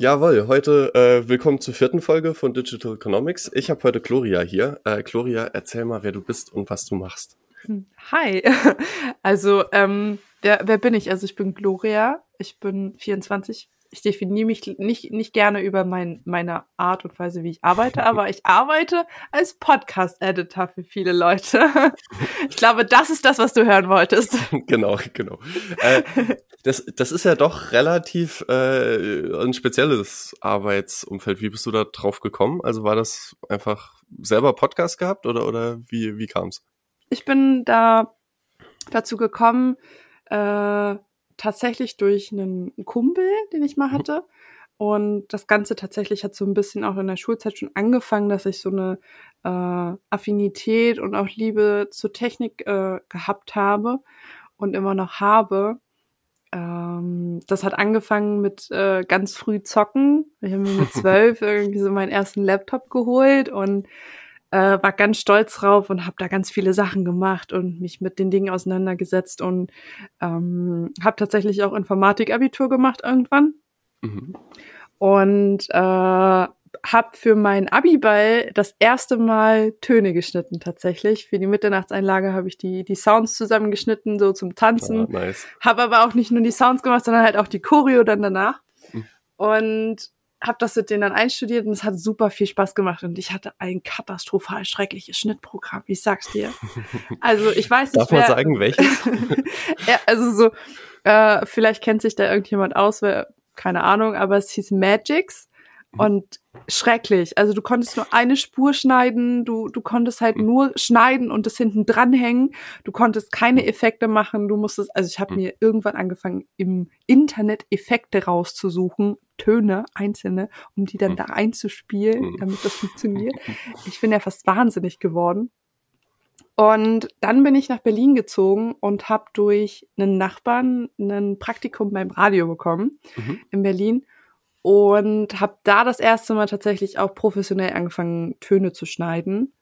Jawohl, heute äh, willkommen zur vierten Folge von Digital Economics. Ich habe heute Gloria hier. Äh, Gloria, erzähl mal, wer du bist und was du machst. Hm, hi. Also, ähm, wer, wer bin ich? Also ich bin Gloria, ich bin 24. Ich definiere mich nicht, nicht gerne über mein, meine Art und Weise, wie ich arbeite, aber ich arbeite als Podcast-Editor für viele Leute. Ich glaube, das ist das, was du hören wolltest. Genau, genau. Äh, das, das ist ja doch relativ äh, ein spezielles Arbeitsumfeld. Wie bist du da drauf gekommen? Also war das einfach selber Podcast gehabt oder, oder wie, wie kam es? Ich bin da dazu gekommen, äh, tatsächlich durch einen Kumpel, den ich mal mhm. hatte. Und das Ganze tatsächlich hat so ein bisschen auch in der Schulzeit schon angefangen, dass ich so eine äh, Affinität und auch Liebe zur Technik äh, gehabt habe und immer noch habe. Ähm, das hat angefangen mit äh, ganz früh zocken. Ich habe mir mit zwölf irgendwie so meinen ersten Laptop geholt und äh, war ganz stolz drauf und habe da ganz viele Sachen gemacht und mich mit den Dingen auseinandergesetzt und ähm, habe tatsächlich auch Informatik-Abitur gemacht irgendwann. Mhm. Und äh, habe für meinen Abiball das erste Mal Töne geschnitten tatsächlich. Für die Mitternachtseinlage habe ich die, die Sounds zusammengeschnitten, so zum Tanzen. Oh, nice. Habe aber auch nicht nur die Sounds gemacht, sondern halt auch die Choreo dann danach. Mhm. Und habe das mit denen dann einstudiert und es hat super viel Spaß gemacht und ich hatte ein katastrophal schreckliches Schnittprogramm, ich sag's dir. Also ich weiß nicht, Darf man sagen, welches? ja, also so, äh, vielleicht kennt sich da irgendjemand aus, wer, keine Ahnung, aber es hieß Magix und schrecklich. Also du konntest nur eine Spur schneiden, du, du konntest halt nur schneiden und das hinten dranhängen. Du konntest keine Effekte machen. Du musstest, also ich habe mir irgendwann angefangen, im Internet Effekte rauszusuchen, Töne, einzelne, um die dann da einzuspielen, damit das funktioniert. Ich bin ja fast wahnsinnig geworden. Und dann bin ich nach Berlin gezogen und habe durch einen Nachbarn ein Praktikum beim Radio bekommen mhm. in Berlin und habe da das erste Mal tatsächlich auch professionell angefangen, Töne zu schneiden.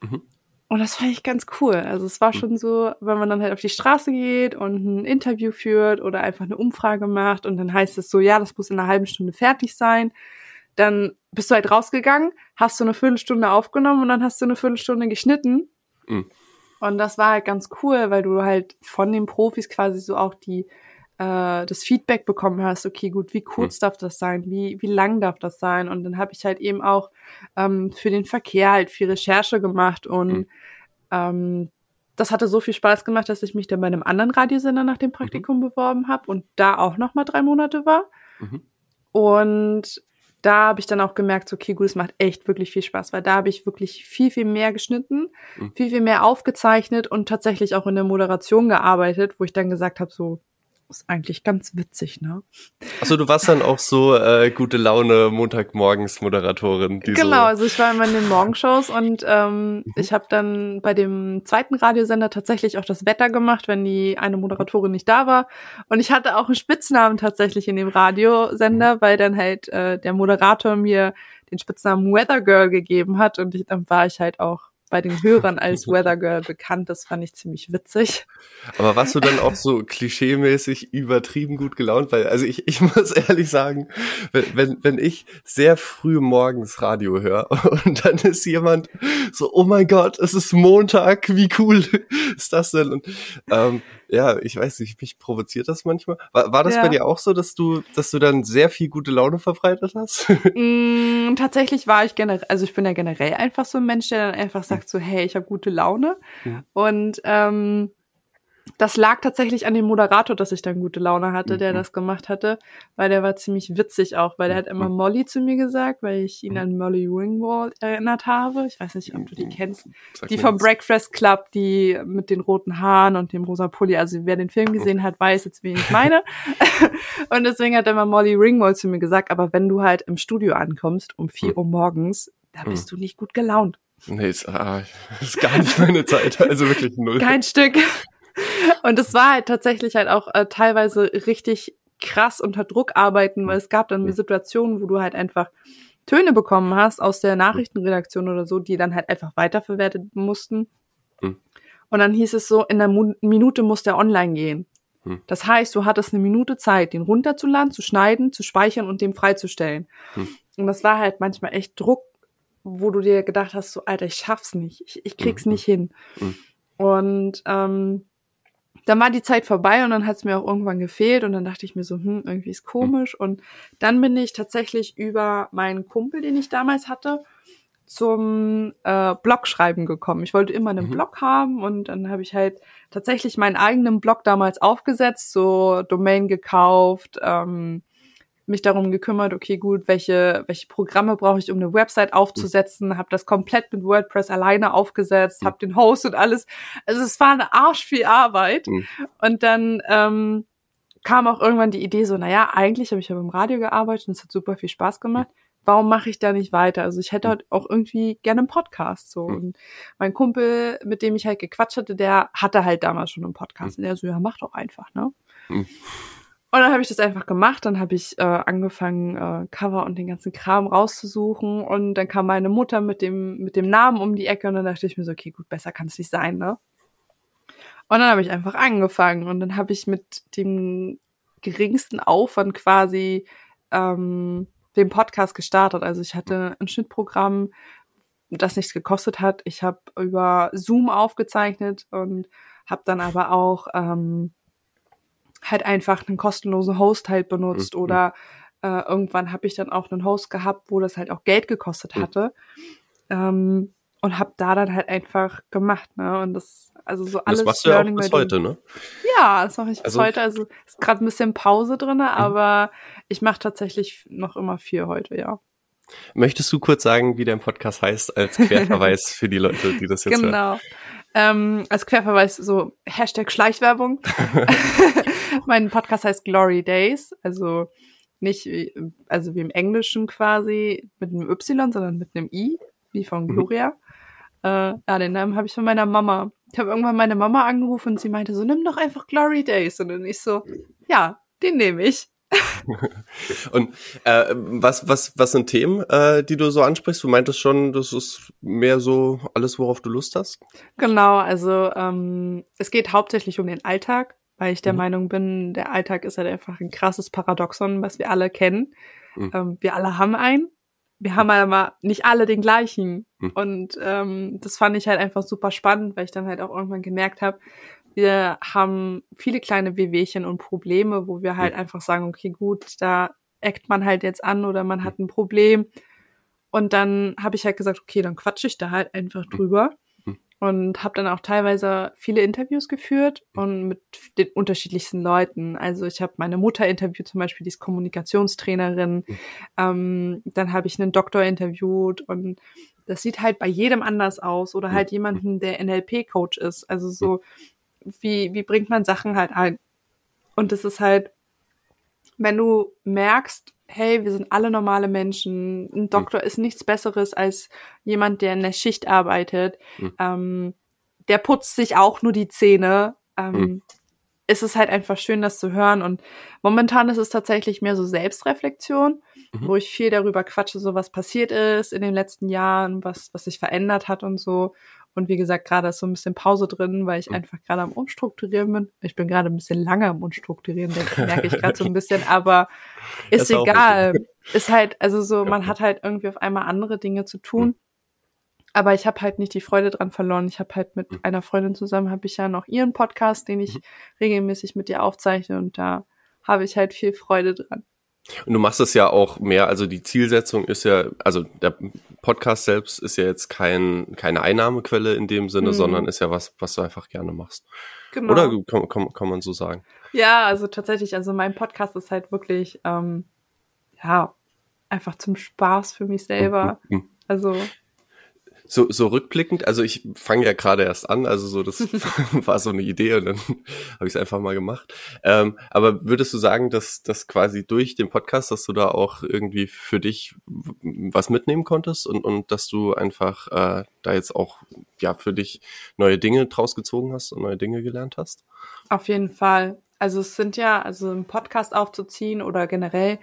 Mhm. Und das fand ich ganz cool. Also es war mhm. schon so, wenn man dann halt auf die Straße geht und ein Interview führt oder einfach eine Umfrage macht und dann heißt es so, ja, das muss in einer halben Stunde fertig sein. Dann bist du halt rausgegangen, hast du eine Viertelstunde aufgenommen und dann hast du eine Viertelstunde geschnitten. Mhm. Und das war halt ganz cool, weil du halt von den Profis quasi so auch die äh, das Feedback bekommen hast, okay, gut, wie kurz mhm. darf das sein, wie, wie lang darf das sein? Und dann habe ich halt eben auch ähm, für den Verkehr halt viel Recherche gemacht und mhm. ähm, das hatte so viel Spaß gemacht, dass ich mich dann bei einem anderen Radiosender nach dem mhm. Praktikum mhm. beworben habe und da auch noch mal drei Monate war. Mhm. Und da habe ich dann auch gemerkt, okay, gut, es macht echt wirklich viel Spaß, weil da habe ich wirklich viel, viel mehr geschnitten, mhm. viel, viel mehr aufgezeichnet und tatsächlich auch in der Moderation gearbeitet, wo ich dann gesagt habe, so, ist eigentlich ganz witzig, ne? Achso, du warst dann auch so äh, gute Laune Montagmorgens Moderatorin. genau, so also ich war immer in den Morgenshows und ähm, mhm. ich habe dann bei dem zweiten Radiosender tatsächlich auch das Wetter gemacht, wenn die eine Moderatorin nicht da war. Und ich hatte auch einen Spitznamen tatsächlich in dem Radiosender, mhm. weil dann halt äh, der Moderator mir den Spitznamen Weather Girl gegeben hat und ich, dann war ich halt auch bei den Hörern als Weather Girl bekannt. Das fand ich ziemlich witzig. Aber warst du dann auch so klischeemäßig übertrieben gut gelaunt? Weil, also ich, ich muss ehrlich sagen, wenn, wenn, wenn ich sehr früh morgens Radio höre und dann ist jemand so, oh mein Gott, es ist Montag, wie cool ist das denn? Und ähm, ja, ich weiß nicht, mich provoziert das manchmal. War, war das ja. bei dir auch so, dass du, dass du dann sehr viel gute Laune verbreitet hast? mm, tatsächlich war ich generell, also ich bin ja generell einfach so ein Mensch, der dann einfach sagt so, hey, ich habe gute Laune. Ja. Und ähm, das lag tatsächlich an dem Moderator, dass ich dann gute Laune hatte, der mhm. das gemacht hatte, weil der war ziemlich witzig auch, weil der hat immer mhm. Molly zu mir gesagt, weil ich ihn mhm. an Molly Ringwald erinnert habe. Ich weiß nicht, ob du die kennst. Sag die vom Breakfast Club, die mit den roten Haaren und dem rosa Pulli. Also wer den Film gesehen hat, weiß jetzt, wen ich meine. und deswegen hat immer Molly Ringwald zu mir gesagt, aber wenn du halt im Studio ankommst um vier Uhr morgens, da bist du nicht gut gelaunt. Nee, ist, ah, ist gar nicht meine Zeit. Also wirklich null. Kein Stück. Und es war halt tatsächlich halt auch äh, teilweise richtig krass unter Druck arbeiten, weil es gab dann Situationen, wo du halt einfach Töne bekommen hast aus der Nachrichtenredaktion oder so, die dann halt einfach weiterverwertet mussten. Und dann hieß es so, in einer Minute muss der online gehen. Hm. Das heißt, du hattest eine Minute Zeit, den runterzuladen, zu schneiden, zu speichern und dem freizustellen. Hm. Und das war halt manchmal echt Druck, wo du dir gedacht hast, so, Alter, ich schaff's nicht, ich, ich krieg's nicht hin. Und ähm, dann war die Zeit vorbei und dann hat es mir auch irgendwann gefehlt und dann dachte ich mir so, hm, irgendwie ist komisch. Und dann bin ich tatsächlich über meinen Kumpel, den ich damals hatte, zum äh, Blogschreiben gekommen. Ich wollte immer einen mhm. Blog haben und dann habe ich halt tatsächlich meinen eigenen Blog damals aufgesetzt, so Domain gekauft, ähm, mich darum gekümmert, okay, gut, welche, welche Programme brauche ich, um eine Website aufzusetzen, mhm. habe das komplett mit WordPress alleine aufgesetzt, mhm. habe den Host und alles. Also es war eine Arsch viel Arbeit. Mhm. Und dann ähm, kam auch irgendwann die Idee so, naja, eigentlich habe ich ja beim Radio gearbeitet und es hat super viel Spaß gemacht. Warum mache ich da nicht weiter? Also ich hätte halt auch irgendwie gerne einen Podcast so. Mhm. Und mein Kumpel, mit dem ich halt gequatscht hatte, der hatte halt damals schon einen Podcast. Mhm. Und der so, ja, mach doch einfach, ne? Und dann habe ich das einfach gemacht. Dann habe ich äh, angefangen, äh, Cover und den ganzen Kram rauszusuchen. Und dann kam meine Mutter mit dem, mit dem Namen um die Ecke und dann dachte ich mir so, okay, gut, besser kann es nicht sein, ne? Und dann habe ich einfach angefangen und dann habe ich mit dem geringsten Aufwand quasi ähm, den Podcast gestartet. Also ich hatte ein Schnittprogramm, das nichts gekostet hat. Ich habe über Zoom aufgezeichnet und habe dann aber auch ähm, halt einfach einen kostenlosen Host halt benutzt mhm. oder äh, irgendwann habe ich dann auch einen Host gehabt, wo das halt auch Geld gekostet mhm. hatte. Ähm, und habe da dann halt einfach gemacht, ne? Und das, also so alles. Das machst du ja auch bis heute, ne? Ja, das mache ich bis also, heute. Also ist gerade ein bisschen Pause drinne, mhm. aber ich mache tatsächlich noch immer viel heute, ja. Möchtest du kurz sagen, wie dein Podcast heißt, als Querverweis für die Leute, die das jetzt genau. hören? Genau. Ähm, als Querverweis so Hashtag Schleichwerbung. mein Podcast heißt Glory Days, also nicht, wie, also wie im Englischen quasi mit einem Y, sondern mit einem I, wie von mhm. Gloria. Mhm. Äh, ja, den Namen habe ich von meiner Mama. Ich habe irgendwann meine Mama angerufen und sie meinte so, nimm doch einfach Glory Days. Und dann ich so, ja, den nehme ich. und äh, was, was, was sind Themen, äh, die du so ansprichst? Du meintest schon, das ist mehr so alles, worauf du Lust hast? Genau, also ähm, es geht hauptsächlich um den Alltag weil ich der mhm. Meinung bin, der Alltag ist halt einfach ein krasses Paradoxon, was wir alle kennen. Mhm. Ähm, wir alle haben einen. Wir haben aber nicht alle den gleichen. Mhm. Und ähm, das fand ich halt einfach super spannend, weil ich dann halt auch irgendwann gemerkt habe, wir haben viele kleine Wehwehchen und Probleme, wo wir halt einfach sagen, okay, gut, da eckt man halt jetzt an oder man hat mhm. ein Problem. Und dann habe ich halt gesagt, okay, dann quatsche ich da halt einfach mhm. drüber und habe dann auch teilweise viele Interviews geführt und mit den unterschiedlichsten Leuten. Also ich habe meine Mutter interviewt, zum Beispiel, die ist Kommunikationstrainerin. Mhm. Ähm, dann habe ich einen Doktor interviewt und das sieht halt bei jedem anders aus oder halt jemanden, der NLP-Coach ist. Also so, wie, wie bringt man Sachen halt ein? Und das ist halt, wenn du merkst, hey, wir sind alle normale Menschen. Ein Doktor mhm. ist nichts Besseres als jemand, der in der Schicht arbeitet. Mhm. Ähm, der putzt sich auch nur die Zähne. Ähm, mhm. Es ist halt einfach schön, das zu hören. Und momentan ist es tatsächlich mehr so Selbstreflexion, mhm. wo ich viel darüber quatsche, so was passiert ist in den letzten Jahren, was, was sich verändert hat und so. Und wie gesagt, gerade ist so ein bisschen Pause drin, weil ich mhm. einfach gerade am Umstrukturieren bin. Ich bin gerade ein bisschen lange am Umstrukturieren, merke ich gerade so ein bisschen, aber ist, ist egal. Ist halt, also so, man hat halt irgendwie auf einmal andere Dinge zu tun. Mhm. Aber ich habe halt nicht die Freude dran verloren. Ich habe halt mit mhm. einer Freundin zusammen, habe ich ja noch ihren Podcast, den ich mhm. regelmäßig mit ihr aufzeichne und da habe ich halt viel Freude dran. Und du machst es ja auch mehr, also die Zielsetzung ist ja, also der Podcast selbst ist ja jetzt kein, keine Einnahmequelle in dem Sinne, mhm. sondern ist ja was, was du einfach gerne machst. Genau. Oder kann, kann, kann man so sagen? Ja, also tatsächlich, also mein Podcast ist halt wirklich, ähm, ja, einfach zum Spaß für mich selber. Mhm. Also so, so rückblickend, also ich fange ja gerade erst an, also so, das war so eine Idee und dann habe ich es einfach mal gemacht. Ähm, aber würdest du sagen, dass dass quasi durch den Podcast, dass du da auch irgendwie für dich was mitnehmen konntest und, und dass du einfach äh, da jetzt auch ja für dich neue Dinge draus gezogen hast und neue Dinge gelernt hast? Auf jeden Fall. Also es sind ja, also einen Podcast aufzuziehen oder generell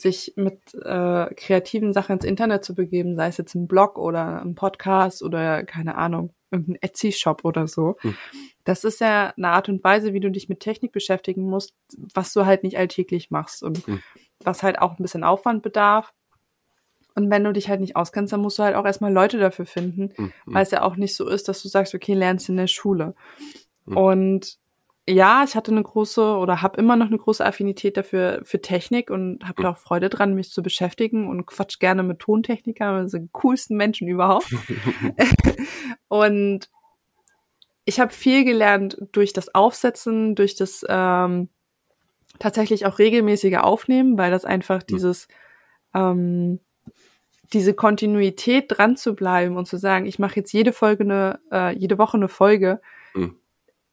sich mit äh, kreativen Sachen ins Internet zu begeben, sei es jetzt ein Blog oder ein Podcast oder keine Ahnung, irgendein Etsy-Shop oder so. Hm. Das ist ja eine Art und Weise, wie du dich mit Technik beschäftigen musst, was du halt nicht alltäglich machst und hm. was halt auch ein bisschen Aufwand bedarf. Und wenn du dich halt nicht auskennst, dann musst du halt auch erstmal Leute dafür finden, hm. weil es ja auch nicht so ist, dass du sagst, okay, lernst in der Schule. Hm. Und ja, ich hatte eine große oder habe immer noch eine große Affinität dafür für Technik und habe da auch Freude dran, mich zu beschäftigen und quatsch gerne mit Tontechnikern, also die coolsten Menschen überhaupt. und ich habe viel gelernt durch das Aufsetzen, durch das ähm, tatsächlich auch regelmäßige Aufnehmen, weil das einfach dieses ähm, diese Kontinuität dran zu bleiben und zu sagen, ich mache jetzt jede Folge eine, äh, jede Woche eine Folge. Mhm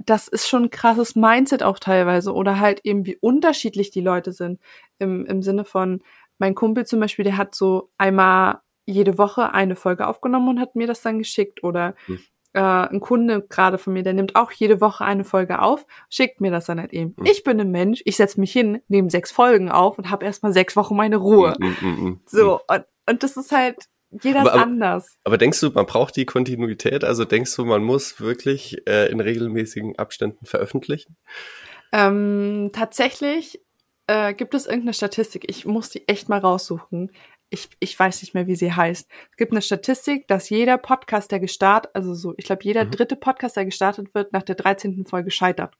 das ist schon ein krasses Mindset auch teilweise oder halt eben wie unterschiedlich die Leute sind im, im Sinne von mein Kumpel zum Beispiel, der hat so einmal jede Woche eine Folge aufgenommen und hat mir das dann geschickt oder hm. äh, ein Kunde gerade von mir, der nimmt auch jede Woche eine Folge auf, schickt mir das dann halt eben. Hm. Ich bin ein Mensch, ich setze mich hin, nehme sechs Folgen auf und habe erstmal sechs Wochen meine Ruhe. Hm, hm, hm, hm so und, und das ist halt jeder ist aber, anders. Aber denkst du, man braucht die Kontinuität? Also denkst du, man muss wirklich äh, in regelmäßigen Abständen veröffentlichen? Ähm, tatsächlich äh, gibt es irgendeine Statistik. Ich muss die echt mal raussuchen. Ich, ich weiß nicht mehr, wie sie heißt. Es gibt eine Statistik, dass jeder Podcast, der gestartet, also so, ich glaube, jeder mhm. dritte Podcast, der gestartet wird, nach der 13. Folge scheitert.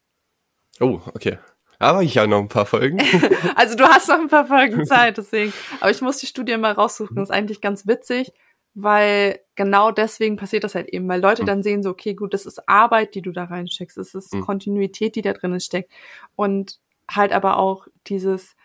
Oh, okay. Aber ich habe noch ein paar Folgen. also du hast noch ein paar Folgen Zeit, deswegen. Aber ich muss die Studie mal raussuchen. Das ist eigentlich ganz witzig, weil genau deswegen passiert das halt eben, weil Leute hm. dann sehen so, okay, gut, das ist Arbeit, die du da reinsteckst, es ist hm. Kontinuität, die da drinnen steckt und halt aber auch dieses,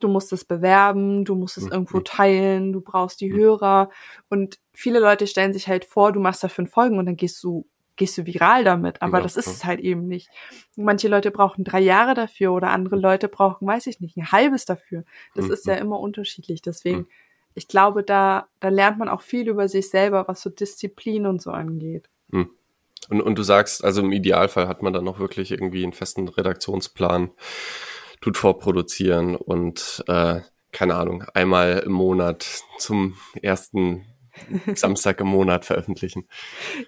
du musst es bewerben, du musst es hm. irgendwo teilen, du brauchst die Hörer und viele Leute stellen sich halt vor, du machst da fünf Folgen und dann gehst du gehst du viral damit. Aber ja, das ist es halt eben nicht. Manche Leute brauchen drei Jahre dafür oder andere Leute brauchen, weiß ich nicht, ein halbes dafür. Das mhm. ist ja immer unterschiedlich. Deswegen, mhm. ich glaube, da, da lernt man auch viel über sich selber, was so Disziplin und so angeht. Mhm. Und, und du sagst, also im Idealfall hat man dann noch wirklich irgendwie einen festen Redaktionsplan, tut vorproduzieren und äh, keine Ahnung, einmal im Monat zum ersten Samstag im Monat veröffentlichen.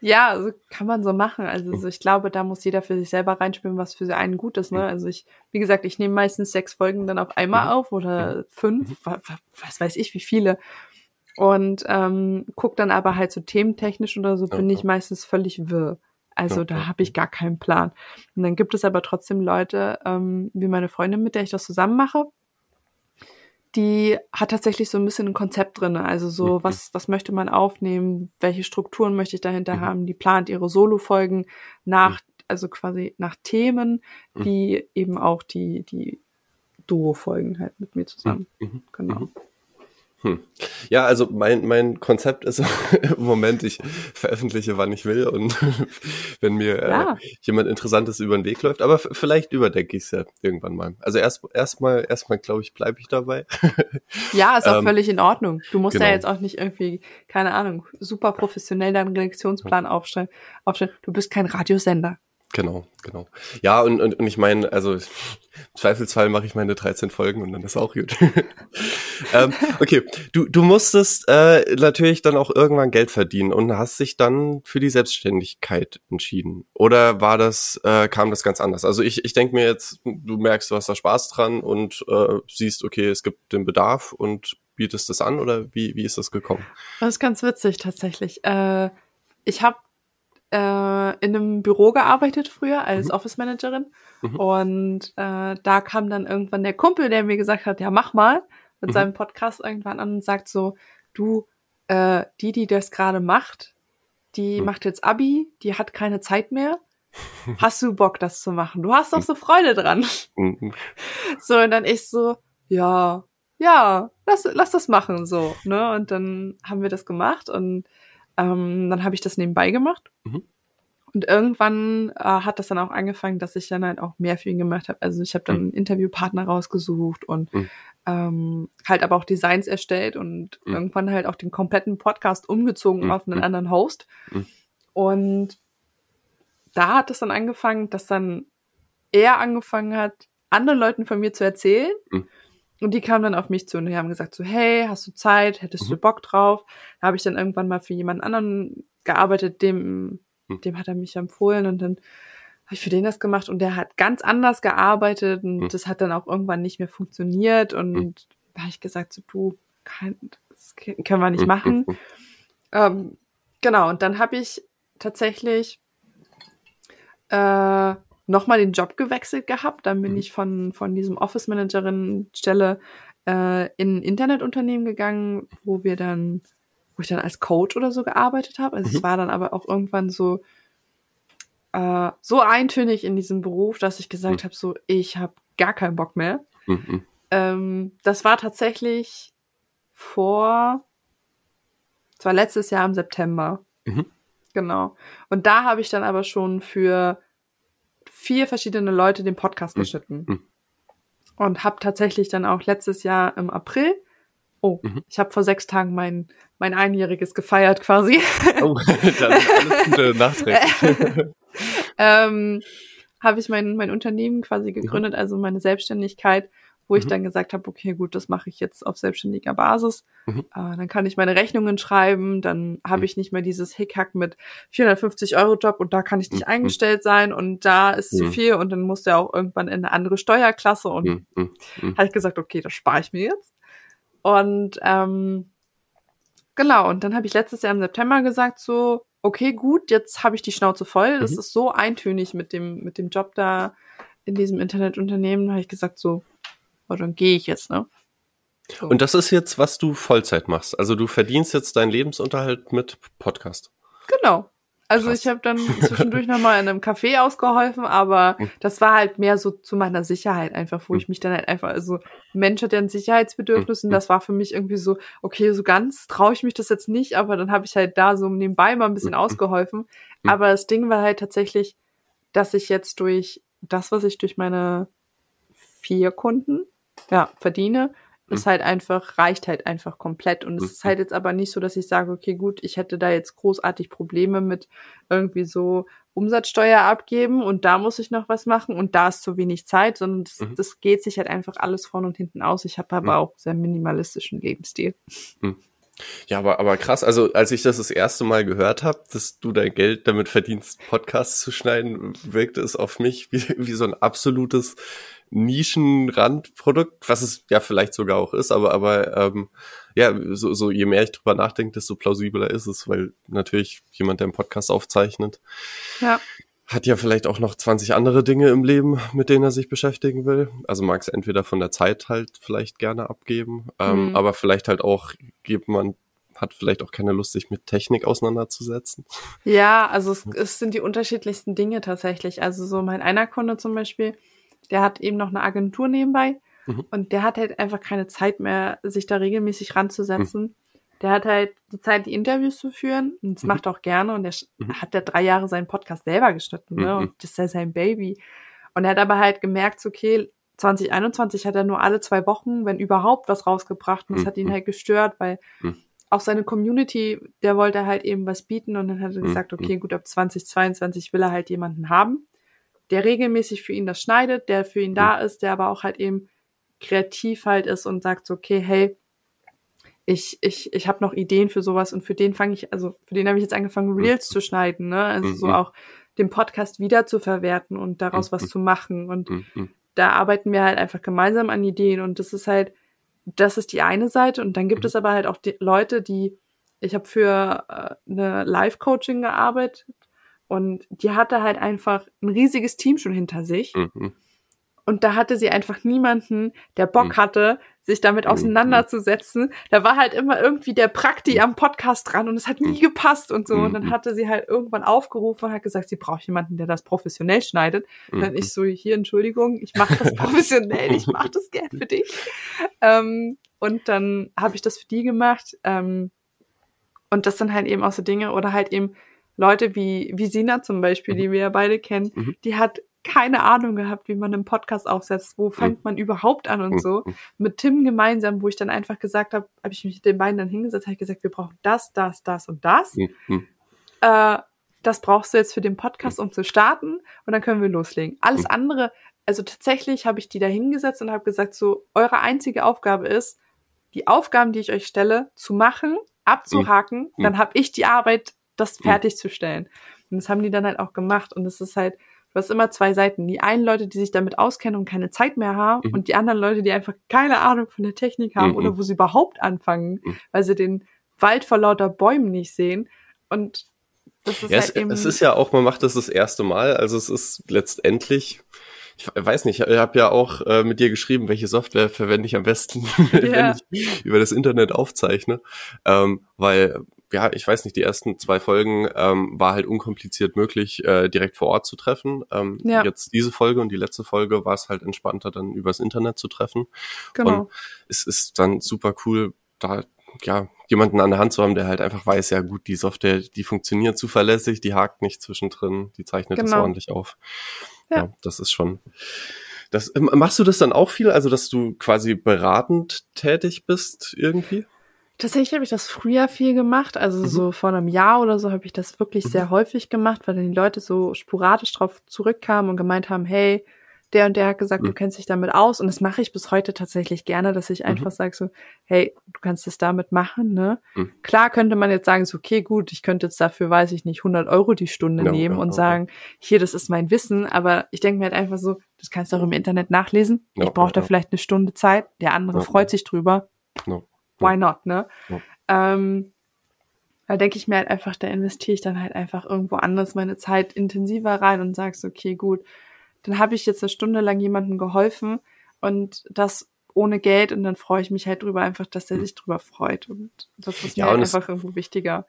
Ja, also kann man so machen. Also so, ich glaube, da muss jeder für sich selber reinspielen, was für einen gut ist. Ne? Also ich, wie gesagt, ich nehme meistens sechs Folgen dann auf einmal mhm. auf oder mhm. fünf, was weiß ich, wie viele. Und ähm, guck dann aber halt so thementechnisch oder so, bin ich meistens völlig wirr. Also da habe ich gar keinen Plan. Und dann gibt es aber trotzdem Leute, ähm, wie meine Freundin, mit der ich das zusammen mache, die hat tatsächlich so ein bisschen ein Konzept drin. Also so, mhm. was, was möchte man aufnehmen, welche Strukturen möchte ich dahinter mhm. haben. Die plant ihre Solo-Folgen nach, mhm. also quasi nach Themen, mhm. wie eben auch die, die Duo-Folgen halt mit mir zusammen. Mhm. Mhm. Genau. Hm. Ja, also mein, mein Konzept ist im Moment, ich veröffentliche, wann ich will und wenn mir äh, ja. äh, jemand Interessantes über den Weg läuft, aber vielleicht überdecke ich es ja irgendwann mal. Also erst erstmal, erstmal glaube ich, bleibe ich dabei. ja, ist auch ähm, völlig in Ordnung. Du musst genau. ja jetzt auch nicht irgendwie, keine Ahnung, super professionell deinen Redaktionsplan aufstellen. aufstellen. Du bist kein Radiosender. Genau, genau. Ja, und, und, und ich meine, also im Zweifelsfall mache ich meine 13 Folgen und dann ist auch gut. ähm, okay, du, du musstest äh, natürlich dann auch irgendwann Geld verdienen und hast dich dann für die Selbstständigkeit entschieden. Oder war das, äh, kam das ganz anders? Also ich, ich denke mir jetzt, du merkst, du hast da Spaß dran und äh, siehst, okay, es gibt den Bedarf und bietest das an oder wie, wie ist das gekommen? Das ist ganz witzig tatsächlich. Äh, ich habe äh, in einem Büro gearbeitet früher als mhm. Office Managerin. Mhm. Und äh, da kam dann irgendwann der Kumpel, der mir gesagt hat, ja, mach mal mit mhm. seinem Podcast irgendwann an und sagt so, du, äh, die, die das gerade macht, die mhm. macht jetzt Abi, die hat keine Zeit mehr. Hast du Bock, das zu machen? Du hast doch so Freude dran. Mhm. so, und dann ich so, ja, ja, lass, lass das machen, so, ne? Und dann haben wir das gemacht und ähm, dann habe ich das nebenbei gemacht. Mhm. Und irgendwann äh, hat das dann auch angefangen, dass ich dann halt auch mehr für ihn gemacht habe. Also ich habe dann mhm. einen Interviewpartner rausgesucht und mhm. ähm, halt aber auch Designs erstellt und mhm. irgendwann halt auch den kompletten Podcast umgezogen mhm. auf einen mhm. anderen Host. Und da hat es dann angefangen, dass dann er angefangen hat, anderen Leuten von mir zu erzählen und die kamen dann auf mich zu und die haben gesagt so, hey, hast du Zeit? Hättest mhm. du Bock drauf? Da habe ich dann irgendwann mal für jemand anderen gearbeitet, dem, mhm. dem hat er mich empfohlen und dann habe ich für den das gemacht und der hat ganz anders gearbeitet und mhm. das hat dann auch irgendwann nicht mehr funktioniert und mhm. da habe ich gesagt so, du, kann, das können wir nicht mhm. machen. Mhm. Ähm, genau, und dann habe ich tatsächlich äh, nochmal den Job gewechselt gehabt. Dann bin mhm. ich von, von diesem Office Managerin Stelle äh, in ein Internetunternehmen gegangen, wo wir dann, wo ich dann als Coach oder so gearbeitet habe. Also mhm. es war dann aber auch irgendwann so, äh, so eintönig in diesem Beruf, dass ich gesagt mhm. habe, so, ich habe gar keinen Bock mehr. Mhm. Ähm, das war tatsächlich vor, es war letztes Jahr im September. Mhm. Genau. Und da habe ich dann aber schon für vier verschiedene Leute den Podcast mhm. geschnitten. Mhm. Und habe tatsächlich dann auch letztes Jahr im April, oh, mhm. ich habe vor sechs Tagen mein, mein Einjähriges gefeiert quasi. Oh, dann alles Gute nachträglich. ähm, habe ich mein, mein Unternehmen quasi mhm. gegründet, also meine Selbstständigkeit wo mhm. ich dann gesagt habe, okay, gut, das mache ich jetzt auf selbstständiger Basis. Mhm. Äh, dann kann ich meine Rechnungen schreiben, dann habe mhm. ich nicht mehr dieses Hickhack mit 450 Euro Job und da kann ich nicht mhm. eingestellt sein und da ist zu mhm. viel und dann muss der auch irgendwann in eine andere Steuerklasse und mhm. habe ich gesagt, okay, das spare ich mir jetzt. Und ähm, genau, und dann habe ich letztes Jahr im September gesagt, so, okay, gut, jetzt habe ich die Schnauze voll. Das ist so eintönig mit dem, mit dem Job da in diesem Internetunternehmen, habe ich gesagt, so, aber dann gehe ich jetzt, ne? So. Und das ist jetzt, was du Vollzeit machst. Also du verdienst jetzt deinen Lebensunterhalt mit Podcast. Genau. Also Krass. ich habe dann zwischendurch nochmal in einem Café ausgeholfen, aber hm. das war halt mehr so zu meiner Sicherheit einfach, wo hm. ich mich dann halt einfach, also Mensch hat ja ein Sicherheitsbedürfnis hm. und das war für mich irgendwie so, okay, so ganz traue ich mich das jetzt nicht, aber dann habe ich halt da so nebenbei mal ein bisschen ausgeholfen. Aber das Ding war halt tatsächlich, dass ich jetzt durch das, was ich durch meine vier Kunden ja, verdiene, ist mhm. halt einfach, reicht halt einfach komplett. Und es mhm. ist halt jetzt aber nicht so, dass ich sage, okay, gut, ich hätte da jetzt großartig Probleme mit irgendwie so Umsatzsteuer abgeben und da muss ich noch was machen und da ist zu wenig Zeit, sondern das, mhm. das geht sich halt einfach alles vorne und hinten aus. Ich habe aber mhm. auch sehr minimalistischen Lebensstil. Mhm. Ja, aber, aber krass, also als ich das das erste Mal gehört habe, dass du dein Geld damit verdienst, Podcasts zu schneiden, wirkte es auf mich wie, wie so ein absolutes Nischenrandprodukt, was es ja vielleicht sogar auch ist, aber, aber ähm, ja, so, so je mehr ich drüber nachdenke, desto plausibler ist es, weil natürlich jemand, der einen Podcast aufzeichnet, ja. hat ja vielleicht auch noch 20 andere Dinge im Leben, mit denen er sich beschäftigen will. Also mag es entweder von der Zeit halt vielleicht gerne abgeben, ähm, mhm. aber vielleicht halt auch gibt man hat vielleicht auch keine Lust, sich mit Technik auseinanderzusetzen. Ja, also es, es sind die unterschiedlichsten Dinge tatsächlich. Also so mein einer Kunde zum Beispiel, der hat eben noch eine Agentur nebenbei mhm. und der hat halt einfach keine Zeit mehr, sich da regelmäßig ranzusetzen. Mhm. Der hat halt die Zeit, die Interviews zu führen und das mhm. macht auch gerne und der mhm. hat ja drei Jahre seinen Podcast selber geschnitten ne? Mhm. und das ist ja sein Baby. Und er hat aber halt gemerkt, okay, 2021 hat er nur alle zwei Wochen, wenn überhaupt, was rausgebracht und das hat ihn mhm. halt gestört, weil auch seine Community, der wollte halt eben was bieten und dann hat er gesagt, okay, gut, ab 2022 will er halt jemanden haben der regelmäßig für ihn das schneidet, der für ihn da mhm. ist, der aber auch halt eben kreativ halt ist und sagt so, okay, hey, ich, ich, ich habe noch Ideen für sowas und für den fange ich, also für den habe ich jetzt angefangen, mhm. Reels zu schneiden, ne? Also so mhm. auch den Podcast wieder zu verwerten und daraus was zu machen. Und da arbeiten wir halt einfach gemeinsam an Ideen und das ist halt, das ist die eine Seite. Und dann gibt es aber halt auch die Leute, die, ich habe für äh, eine Live-Coaching gearbeitet und die hatte halt einfach ein riesiges Team schon hinter sich. Mhm. Und da hatte sie einfach niemanden, der Bock mhm. hatte, sich damit mhm. auseinanderzusetzen. Da war halt immer irgendwie der Prakti mhm. am Podcast dran und es hat nie gepasst und so. Und dann hatte sie halt irgendwann aufgerufen und hat gesagt, sie braucht jemanden, der das professionell schneidet. Und dann ich so, hier, Entschuldigung, ich mache das professionell, ich mache das gern für dich. Ähm, und dann habe ich das für die gemacht. Ähm, und das sind halt eben auch so Dinge oder halt eben Leute wie, wie Sina zum Beispiel, mhm. die wir ja beide kennen, mhm. die hat keine Ahnung gehabt, wie man einen Podcast aufsetzt, wo fängt mhm. man überhaupt an und mhm. so. Mit Tim gemeinsam, wo ich dann einfach gesagt habe, habe ich mich mit den beiden dann hingesetzt, habe ich gesagt, wir brauchen das, das, das und das. Mhm. Äh, das brauchst du jetzt für den Podcast, um zu starten und dann können wir loslegen. Alles andere also tatsächlich habe ich die da hingesetzt und habe gesagt, so, eure einzige Aufgabe ist, die Aufgaben, die ich euch stelle, zu machen, abzuhaken, mhm. dann habe ich die Arbeit, das mhm. fertigzustellen. Und das haben die dann halt auch gemacht. Und es ist halt, du hast immer zwei Seiten. Die einen Leute, die sich damit auskennen und keine Zeit mehr haben, mhm. und die anderen Leute, die einfach keine Ahnung von der Technik haben mhm. oder wo sie überhaupt anfangen, mhm. weil sie den Wald vor lauter Bäumen nicht sehen. Und das ist ja, halt es, eben. Es ist ja auch, man macht das das erste Mal. Also es ist letztendlich ich weiß nicht, ich habe ja auch äh, mit dir geschrieben, welche Software verwende ich am besten, ja. wenn ich über das Internet aufzeichne. Ähm, weil, ja, ich weiß nicht, die ersten zwei Folgen ähm, war halt unkompliziert möglich, äh, direkt vor Ort zu treffen. Ähm, ja. Jetzt diese Folge und die letzte Folge war es halt entspannter, dann übers Internet zu treffen. Genau. Und es ist dann super cool, da ja, jemanden an der Hand zu haben, der halt einfach weiß, ja gut, die Software, die funktioniert zuverlässig, die hakt nicht zwischendrin, die zeichnet genau. das ordentlich auf. Ja. ja, das ist schon. Das, ähm, machst du das dann auch viel, also dass du quasi beratend tätig bist irgendwie? Tatsächlich habe ich das früher viel gemacht, also mhm. so vor einem Jahr oder so habe ich das wirklich mhm. sehr häufig gemacht, weil dann die Leute so sporadisch drauf zurückkamen und gemeint haben, hey, der und der hat gesagt, mhm. du kennst dich damit aus. Und das mache ich bis heute tatsächlich gerne, dass ich einfach mhm. sage so, hey, du kannst es damit machen, ne? Mhm. Klar könnte man jetzt sagen, so, okay, gut, ich könnte jetzt dafür, weiß ich nicht, 100 Euro die Stunde ja, nehmen ja, und okay. sagen, hier, das ist mein Wissen. Aber ich denke mir halt einfach so, das kannst du auch im Internet nachlesen. Ja, ich brauche da vielleicht eine Stunde Zeit. Der andere freut sich drüber. Why not, ne? Ähm, da denke ich mir halt einfach, da investiere ich dann halt einfach irgendwo anders meine Zeit intensiver rein und sagst, okay, gut, dann habe ich jetzt eine Stunde lang jemandem geholfen und das ohne Geld und dann freue ich mich halt drüber einfach, dass der sich drüber freut und das ist ja, mir halt einfach irgendwo wichtiger.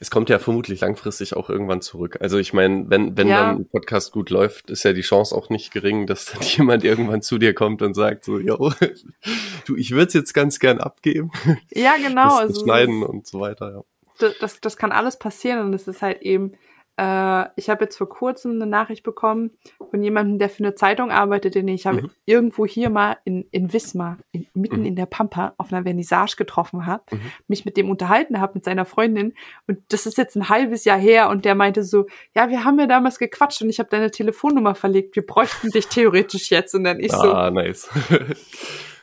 Es kommt ja vermutlich langfristig auch irgendwann zurück. Also ich meine, wenn, wenn ja. dann ein Podcast gut läuft, ist ja die Chance auch nicht gering, dass dann jemand irgendwann zu dir kommt und sagt so, yo, du, ich würde es jetzt ganz gern abgeben. Ja, genau. Das, das also, schneiden und so weiter, ja. Das, das, das kann alles passieren und es ist halt eben, äh, ich habe jetzt vor kurzem eine Nachricht bekommen von jemandem, der für eine Zeitung arbeitet, den ich habe mhm. irgendwo hier mal in, in Wismar, in, mitten mhm. in der Pampa, auf einer Vernissage getroffen habe, mhm. mich mit dem unterhalten habe, mit seiner Freundin. Und das ist jetzt ein halbes Jahr her und der meinte so, ja, wir haben ja damals gequatscht und ich habe deine Telefonnummer verlegt, wir bräuchten dich theoretisch jetzt. Und dann ich so, ah, nice.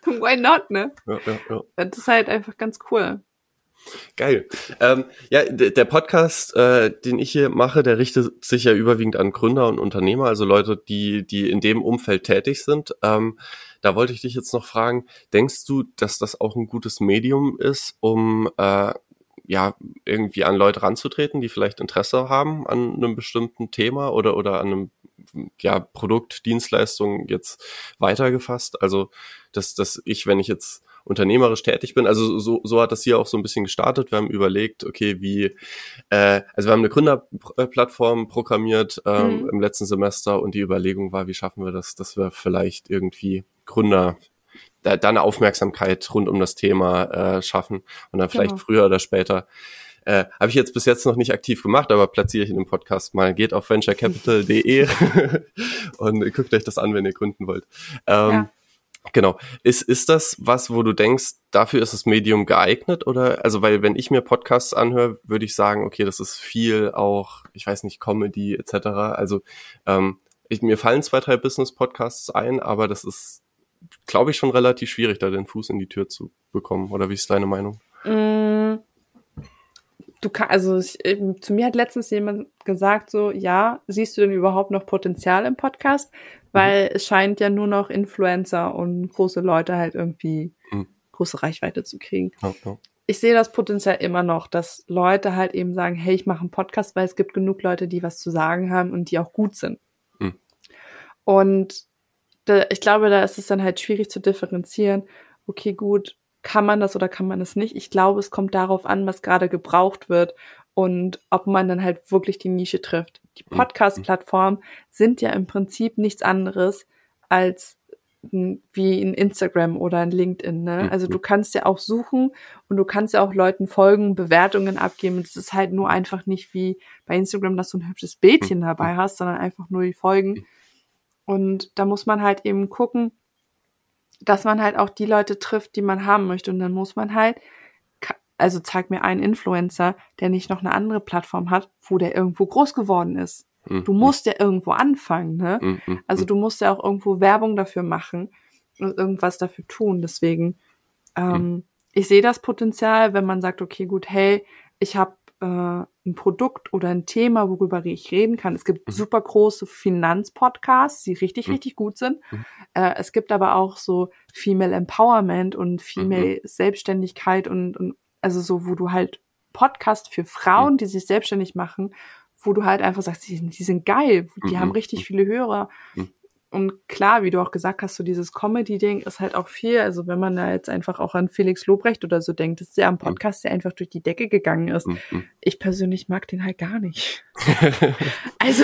why not, ne? Ja, ja, ja. Das ist halt einfach ganz cool. Geil. Ähm, ja, der Podcast, äh, den ich hier mache, der richtet sich ja überwiegend an Gründer und Unternehmer, also Leute, die, die in dem Umfeld tätig sind. Ähm, da wollte ich dich jetzt noch fragen, denkst du, dass das auch ein gutes Medium ist, um äh, ja irgendwie an Leute ranzutreten, die vielleicht Interesse haben an einem bestimmten Thema oder oder an einem ja Produkt, Dienstleistung jetzt weitergefasst? Also, dass dass ich, wenn ich jetzt unternehmerisch tätig bin. Also so, so hat das hier auch so ein bisschen gestartet. Wir haben überlegt, okay, wie, äh, also wir haben eine Gründerplattform programmiert ähm, mhm. im letzten Semester und die Überlegung war, wie schaffen wir das, dass wir vielleicht irgendwie Gründer da, da eine Aufmerksamkeit rund um das Thema äh, schaffen und dann vielleicht genau. früher oder später äh, Habe ich jetzt bis jetzt noch nicht aktiv gemacht, aber platziere ich in dem Podcast mal. Geht auf venturecapital.de und guckt euch das an, wenn ihr gründen wollt. Ähm, ja. Genau. Ist, ist das was, wo du denkst, dafür ist das Medium geeignet? Oder, also, weil wenn ich mir Podcasts anhöre, würde ich sagen, okay, das ist viel auch, ich weiß nicht, Comedy etc. Also, ähm, ich, mir fallen zwei, drei Business-Podcasts ein, aber das ist, glaube ich, schon relativ schwierig, da den Fuß in die Tür zu bekommen. Oder wie ist deine Meinung? Mm, du kannst, also ich, zu mir hat letztens jemand gesagt, so, ja, siehst du denn überhaupt noch Potenzial im Podcast? Weil mhm. es scheint ja nur noch Influencer und große Leute halt irgendwie mhm. große Reichweite zu kriegen. Ja, ja. Ich sehe das Potenzial immer noch, dass Leute halt eben sagen, hey, ich mache einen Podcast, weil es gibt genug Leute, die was zu sagen haben und die auch gut sind. Mhm. Und da, ich glaube, da ist es dann halt schwierig zu differenzieren. Okay, gut, kann man das oder kann man es nicht? Ich glaube, es kommt darauf an, was gerade gebraucht wird und ob man dann halt wirklich die Nische trifft. Die mhm. Podcast-Plattformen sind ja im Prinzip nichts anderes als wie in Instagram oder in LinkedIn. Ne? Also du mhm. kannst ja auch suchen und du kannst ja auch Leuten folgen, Bewertungen abgeben. Es ist halt nur einfach nicht wie bei Instagram, dass du ein hübsches Bildchen mhm. dabei hast, sondern einfach nur die Folgen. Und da muss man halt eben gucken, dass man halt auch die Leute trifft, die man haben möchte. Und dann muss man halt, also zeig mir einen Influencer, der nicht noch eine andere Plattform hat, wo der irgendwo groß geworden ist. Mhm. Du musst ja irgendwo anfangen, ne? Mhm. Mhm. Also du musst ja auch irgendwo Werbung dafür machen und irgendwas dafür tun. Deswegen, ähm, ich sehe das Potenzial, wenn man sagt, okay, gut, hey, ich habe äh, ein Produkt oder ein Thema, worüber ich reden kann. Es gibt Mhm. super große Finanzpodcasts, die richtig, Mhm. richtig gut sind. Mhm. Äh, es gibt aber auch so Female Empowerment und Mhm. Female Selbstständigkeit und, und also so, wo du halt Podcast für Frauen, die sich selbstständig machen, wo du halt einfach sagst, die, sind- die sind geil, die Mhm. haben richtig viele Hörer. Mhm. Und klar, wie du auch gesagt hast, so dieses Comedy-Ding ist halt auch viel. Also wenn man da jetzt einfach auch an Felix Lobrecht oder so denkt, ist ja ein Podcast, der einfach durch die Decke gegangen ist. Mhm. Mhm. Ich persönlich mag den halt gar nicht. Also,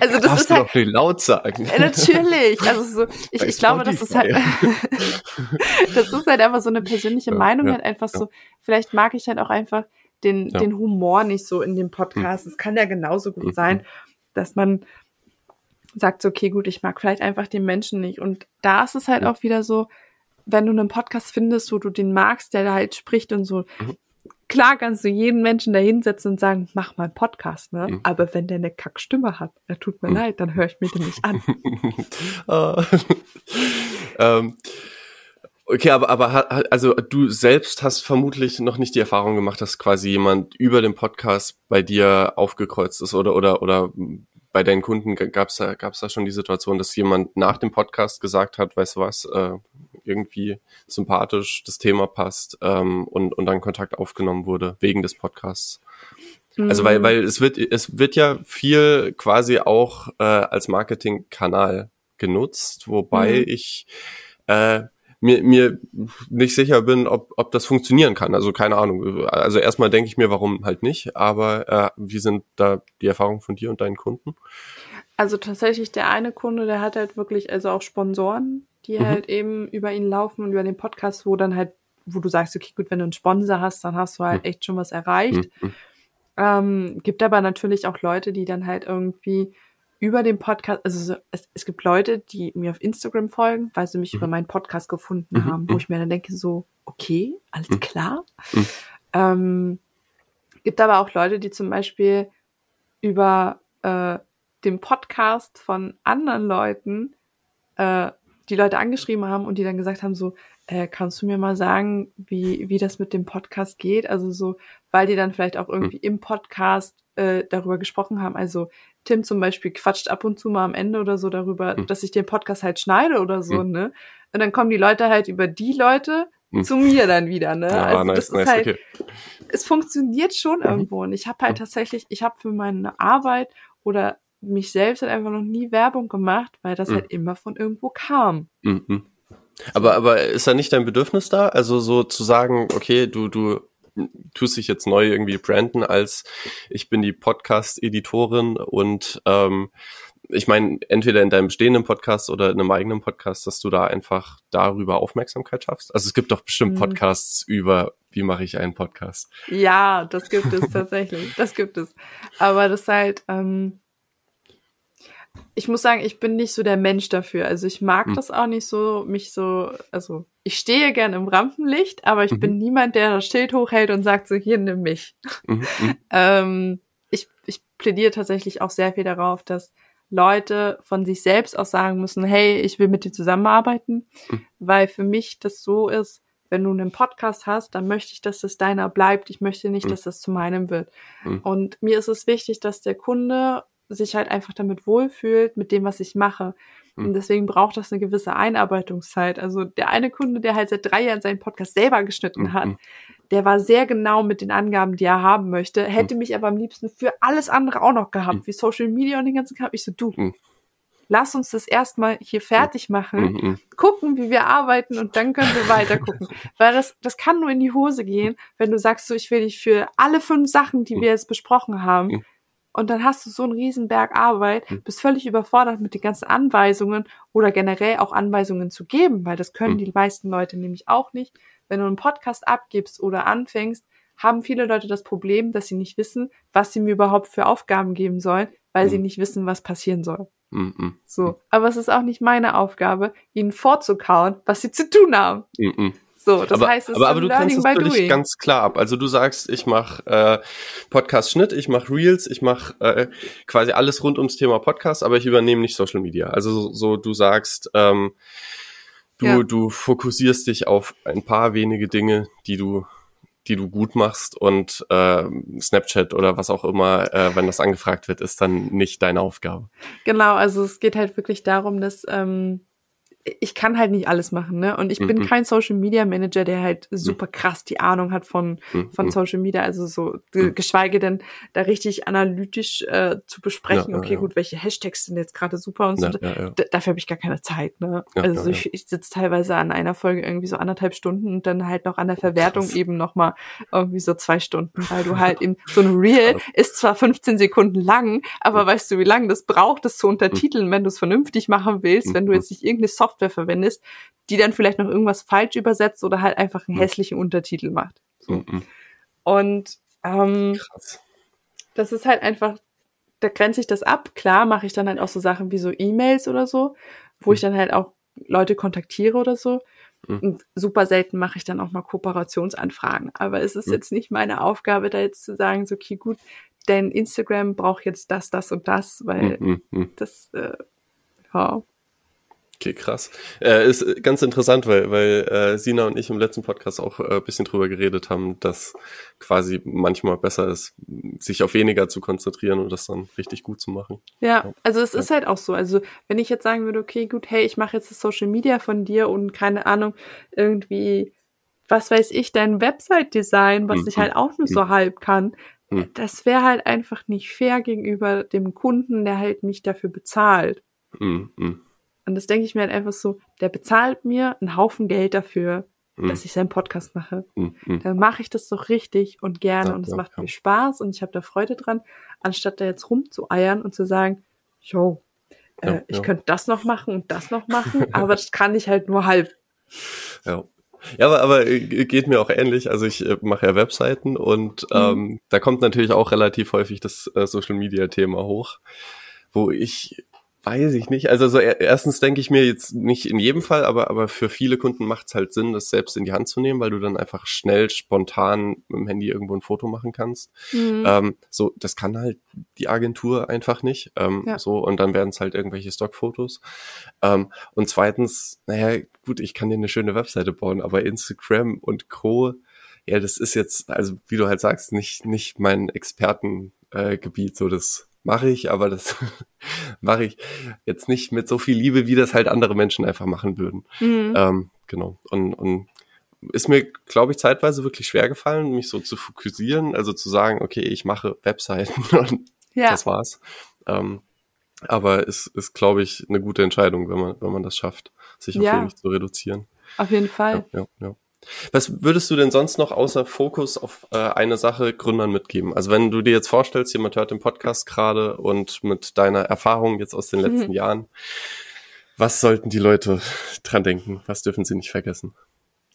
also das Darfst ist du halt, doch nicht laut sagen. äh, natürlich. Also so, ich, Bei ich glaube, das ist halt, das ist halt einfach so eine persönliche Ja, Meinung, ja, halt einfach ja. so, vielleicht mag ich halt auch einfach den, Ja. den Humor nicht so in dem Podcast. Es kann ja genauso gut Mhm. sein, dass man sagt, so, okay, gut, ich mag vielleicht einfach den Menschen nicht. Und da ist es halt auch wieder so, wenn du einen Podcast findest, wo du den magst, der da halt spricht und so, Mhm. klar kannst du jeden Menschen da hinsetzen und sagen, mach mal einen Podcast, ne? Mhm. Aber wenn der eine Kackstimme hat, ja, tut mir Mhm. leid, dann höre ich mir den nicht an. Ah. ähm, okay, aber, aber also du selbst hast vermutlich noch nicht die Erfahrung gemacht, dass quasi jemand über den Podcast bei dir aufgekreuzt ist oder oder oder bei deinen Kunden gab es da, gab's da schon die Situation, dass jemand nach dem Podcast gesagt hat, weißt du was, äh, irgendwie sympathisch, das Thema passt ähm, und, und dann Kontakt aufgenommen wurde wegen des Podcasts. Also weil, Mhm. weil es wird, es wird ja viel quasi auch äh, als Marketingkanal genutzt, wobei Mhm. ich äh, mir, mir nicht sicher bin, ob, ob das funktionieren kann. Also keine Ahnung. Also erstmal denke ich mir, warum halt nicht, aber äh, wie sind da die Erfahrungen von dir und deinen Kunden? Also tatsächlich der eine Kunde, der hat halt wirklich also auch Sponsoren, die Mhm. halt eben über ihn laufen und über den Podcast, wo dann halt, wo du sagst, okay, gut, wenn du einen Sponsor hast, dann hast du halt Mhm. echt schon was erreicht. Mhm. Ähm, gibt aber natürlich auch Leute, die dann halt irgendwie über den Podcast, also so, es, es gibt Leute, die mir auf Instagram folgen, weil sie mich Mhm. über meinen Podcast gefunden Mhm. haben, wo Mhm. ich mir dann denke, so, okay, alles Mhm. klar. Mhm. Ähm, gibt aber auch Leute, die zum Beispiel über äh, den Podcast von anderen Leuten äh, die Leute angeschrieben haben und die dann gesagt haben, so, äh, kannst du mir mal sagen, wie, wie das mit dem Podcast geht? Also so, weil die dann vielleicht auch irgendwie im Podcast äh, darüber gesprochen haben. Also Tim zum Beispiel quatscht ab und zu mal am Ende oder so darüber, Mhm. dass ich den Podcast halt schneide oder so, Mhm. ne? Und dann kommen die Leute halt über die Leute Mhm. zu mir dann wieder, ne? Ja, also nice, das ist nice, halt, okay. es funktioniert schon Mhm. irgendwo. Und ich habe halt tatsächlich, ich habe für meine Arbeit oder mich selbst halt einfach noch nie Werbung gemacht, weil das Mhm. halt immer von irgendwo kam. Mhm. Aber, aber ist da nicht dein Bedürfnis da? Also so zu sagen, okay, du, du tust dich jetzt neu irgendwie branden als ich bin die Podcast-Editorin und ähm, ich meine, entweder in deinem bestehenden Podcast oder in einem eigenen Podcast, dass du da einfach darüber Aufmerksamkeit schaffst. Also es gibt doch bestimmt Mhm. Podcasts über, wie mache ich einen Podcast. Ja, das gibt es tatsächlich. Das gibt es. Aber das ist halt, ähm, ich muss sagen, ich bin nicht so der Mensch dafür. Also ich mag Mhm. das auch nicht so, mich so, also ich stehe gern im Rampenlicht, aber ich Mhm. bin niemand, der das Schild hochhält und sagt so, hier, nimm mich. Mhm, mhm, Ähm, ich, ich plädiere tatsächlich auch sehr viel darauf, dass Leute von sich selbst aus sagen müssen, hey, ich will mit dir zusammenarbeiten, Mhm. weil für mich das so ist, wenn du einen Podcast hast, dann möchte ich, dass es deiner bleibt. Ich möchte nicht, Mhm. dass das zu meinem wird. Und mir ist es wichtig, dass der Kunde sich halt einfach damit wohlfühlt, mit dem, was ich mache. Und deswegen braucht das eine gewisse Einarbeitungszeit. Also der eine Kunde, der halt seit drei Jahren seinen Podcast selber geschnitten Mhm, hat, mhm. der war sehr genau mit den Angaben, die er haben möchte, hätte mich aber am liebsten für alles andere auch noch gehabt, wie Social Media und den ganzen Kram. Ich so, du, lass uns das erstmal hier fertig machen, Mhm, gucken, wie wir arbeiten und dann können wir weiter gucken. Weil das, das kann nur in die Hose gehen, wenn du sagst, so, ich will dich für alle fünf Sachen, die wir jetzt besprochen haben. Und dann hast du so einen riesen Berg Arbeit, Mhm. bist völlig überfordert mit den ganzen Anweisungen oder generell auch Anweisungen zu geben, weil das können Mhm. die meisten Leute nämlich auch nicht. Wenn du einen Podcast abgibst oder anfängst, haben viele Leute das Problem, dass sie nicht wissen, was sie mir überhaupt für Aufgaben geben sollen, weil sie Mhm. nicht wissen, was passieren soll. So. Aber es ist auch nicht meine Aufgabe, ihnen vorzukauen, was sie zu tun haben. So, das aber, heißt, es aber, ist aber du Learning by doing. ganz klar ab. Also du sagst, ich mache äh, Podcast-Schnitt, ich mache Reels, ich mache äh, quasi alles rund ums Thema Podcast, aber ich übernehme nicht Social Media. Also so, so du sagst, ähm, du, Ja. du fokussierst dich auf ein paar wenige Dinge, die du die du gut machst und äh, Snapchat oder was auch immer, äh, wenn das angefragt wird, ist dann nicht deine Aufgabe. Genau, also es geht halt wirklich darum, dass ähm, ich kann halt nicht alles machen, ne? Und ich bin Mhm. kein Social Media Manager, der halt super krass die Ahnung hat von Mhm. von Social Media, also so ge- geschweige denn da richtig analytisch äh, zu besprechen, Ja, okay, ja. gut, welche Hashtags sind jetzt gerade super und so. Ja. D- Dafür habe ich gar keine Zeit, ne? Also ich, ich sitze teilweise an einer Folge irgendwie so anderthalb Stunden und dann halt noch an der Verwertung krass. eben noch mal irgendwie so zwei Stunden, weil du halt eben so ein Reel ist zwar 15 Sekunden lang, aber weißt du, wie lange das braucht, das zu untertiteln, wenn du es vernünftig machen willst, wenn du Mhm. jetzt nicht irgendeine Software verwendest, die dann vielleicht noch irgendwas falsch übersetzt oder halt einfach einen Mhm. hässlichen Untertitel macht. So. Mhm. Und ähm, Krass. das ist halt einfach, da grenze ich das ab. Klar mache ich dann halt auch so Sachen wie so E-Mails oder so, wo ich dann halt auch Leute kontaktiere oder so. Mhm. Und super selten mache ich dann auch mal Kooperationsanfragen. Aber es ist Mhm. jetzt nicht meine Aufgabe, da jetzt zu sagen, so, okay, gut, dein Instagram braucht jetzt das, das und das, weil Mhm. Mhm. das, äh, ja. Okay, krass. Äh, ist äh, ganz interessant, weil, weil äh, Sina und ich im letzten Podcast auch äh, ein bisschen drüber geredet haben, dass quasi manchmal besser ist, sich auf weniger zu konzentrieren und das dann richtig gut zu machen. Ja, also es Ja. ist halt auch so. Also wenn ich jetzt sagen würde, okay, gut, hey, ich mache jetzt das Social Media von dir und keine Ahnung, irgendwie, was weiß ich, dein Website-Design, was Mhm. ich halt auch nur so halb kann, Mhm. das wäre halt einfach nicht fair gegenüber dem Kunden, der halt mich dafür bezahlt. Mhm. Und das denke ich mir halt einfach so, der bezahlt mir einen Haufen Geld dafür, Mhm. dass ich seinen Podcast mache. Mhm. Mhm. Dann mache ich das doch richtig und gerne Ja, und es ja, macht ja. mir Spaß und ich habe da Freude dran, anstatt da jetzt rumzueiern und zu sagen, yo, äh, ich könnte das noch machen und das noch machen, aber das kann ich halt nur halb. Ja. Ja, aber, aber äh, geht mir auch ähnlich. Also ich äh, mache ja Webseiten und Mhm. ähm, da kommt natürlich auch relativ häufig das äh, Social Media Thema hoch, wo ich weiß ich nicht. Also so er- erstens denke ich mir jetzt nicht in jedem Fall, aber aber für viele Kunden macht es halt Sinn, das selbst in die Hand zu nehmen, weil du dann einfach schnell spontan mit dem Handy irgendwo ein Foto machen kannst. Mhm. Ähm, so, das kann halt die Agentur einfach nicht. Ähm, Ja. So, und dann werden es halt irgendwelche Stockfotos. Ähm, und zweitens, naja, gut, ich kann dir eine schöne Webseite bauen, aber Instagram und Co., ja, das ist jetzt, also wie du halt sagst, nicht, nicht mein Expertengebiet. Äh, so, das mache ich, aber das mache ich jetzt nicht mit so viel Liebe, wie das halt andere Menschen einfach machen würden. Mhm. Ähm, genau. Und, und ist mir, glaube ich, zeitweise wirklich schwer gefallen, mich so zu fokussieren, also zu sagen, okay, ich mache Webseiten und ja, das war's. Ähm, aber es ist, glaube ich, eine gute Entscheidung, wenn man, wenn man das schafft, sich auf Ja. wenig zu reduzieren. auf jeden Fall. Ja, ja, ja. Was würdest du denn sonst noch außer Fokus auf äh, eine Sache Gründern mitgeben? Also wenn du dir jetzt vorstellst, jemand hört den Podcast gerade und mit deiner Erfahrung jetzt aus den letzten Mhm. Jahren, was sollten die Leute dran denken? Was dürfen sie nicht vergessen?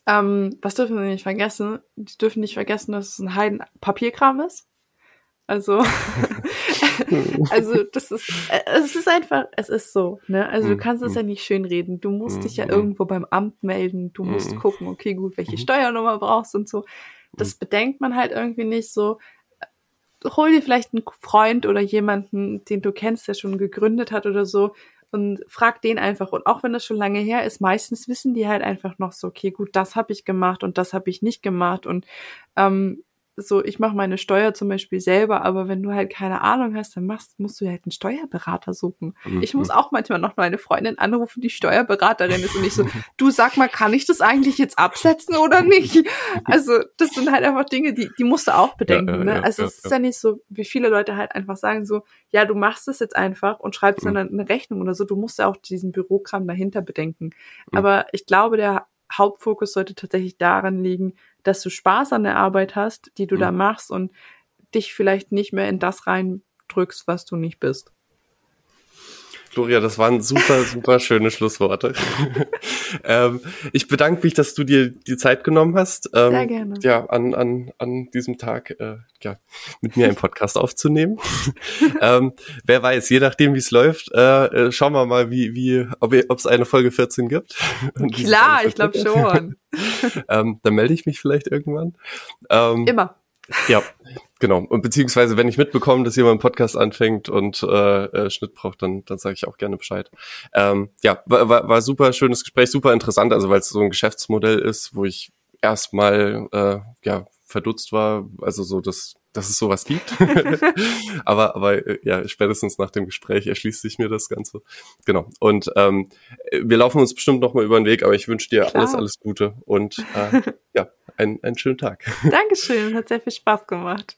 Ähm, was dürfen sie nicht vergessen? Die dürfen nicht vergessen, dass es ein Heiden Papierkram ist. Also, also das ist, äh, es ist einfach, es ist so, ne? Also du Mhm, kannst es mhm. ja nicht schönreden. Du musst dich ja irgendwo beim Amt melden. Du musst gucken, okay, gut, welche Mhm. Steuernummer brauchst und so. Das bedenkt man halt irgendwie nicht so. Hol dir vielleicht einen Freund oder jemanden, den du kennst, der schon gegründet hat oder so und frag den einfach. Und auch wenn das schon lange her ist, meistens wissen die halt einfach noch so, okay, gut, das habe ich gemacht und das habe ich nicht gemacht. Und ähm, so, ich mache meine Steuer zum Beispiel selber, aber wenn du halt keine Ahnung hast, dann machst, musst du halt einen Steuerberater suchen. Mhm. Ich muss auch manchmal noch meine Freundin anrufen, die Steuerberaterin ist und ich so, du sag mal, kann ich das eigentlich jetzt absetzen oder nicht? Also, das sind halt einfach Dinge, die, die musst du auch bedenken. ja, ne? ja, also, ja, es ist ja. ja nicht so, wie viele Leute halt einfach sagen so, ja, du machst es jetzt einfach und schreibst Mhm. dann eine Rechnung oder so. Du musst ja auch diesen Bürokram dahinter bedenken. Mhm. Aber ich glaube, der Hauptfokus sollte tatsächlich daran liegen, dass du Spaß an der Arbeit hast, die du da Mhm. machst und dich vielleicht nicht mehr in das reindrückst, was du nicht bist. Gloria, das waren super, super schöne Schlussworte. ähm, ich bedanke mich, dass du dir die Zeit genommen hast. Ähm, Sehr gerne. Ja, an, an, an diesem Tag äh, ja, mit mir einen Podcast aufzunehmen. ähm, wer weiß, je nachdem, wie es läuft, äh, äh, schauen wir mal, wie, wie, ob es eine Folge 14 gibt. Klar, ich glaube schon. ähm, dann melde ich mich vielleicht irgendwann. Ähm, Immer. Ja, genau. Und beziehungsweise, wenn ich mitbekomme, dass jemand einen Podcast anfängt und äh, äh, Schnitt braucht, dann, dann sage ich auch gerne Bescheid. Ähm, ja, war, war, war super schönes Gespräch, super interessant, also weil es so ein Geschäftsmodell ist, wo ich erstmal äh, ja verdutzt war, also so das dass es sowas gibt. aber, aber äh, ja, spätestens nach dem Gespräch erschließt sich mir das Ganze. Genau. Und ähm, wir laufen uns bestimmt noch mal über den Weg, aber ich wünsche dir Klar. alles, alles Gute und äh, ja, einen, einen schönen Tag. Dankeschön, hat sehr viel Spaß gemacht.